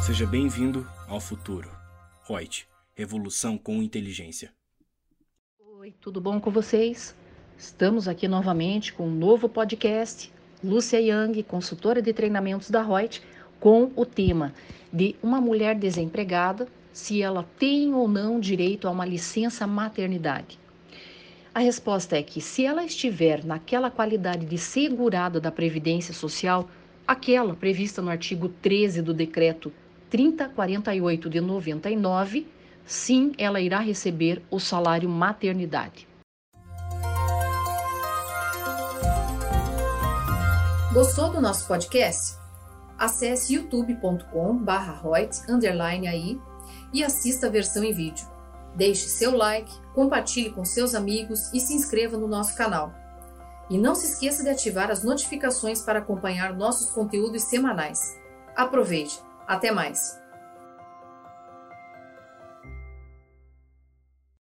Seja bem-vindo ao futuro. Reut, revolução com inteligência. Oi, tudo bom com vocês? Estamos aqui novamente com um novo podcast. Lúcia Young, consultora de treinamentos da Reut, com o tema de uma mulher desempregada, se ela tem ou não direito a uma licença maternidade. A resposta é que, se ela estiver naquela qualidade de segurada da Previdência Social, aquela prevista no artigo 13 do Decreto 3048 de 99, sim, ela irá receber o salário maternidade. Gostou do nosso podcast? Acesse youtube.com/royts_aí e assista a versão em vídeo. Deixe seu like, compartilhe com seus amigos e se inscreva no nosso canal. E não se esqueça de ativar as notificações para acompanhar nossos conteúdos semanais. Aproveite! Até mais!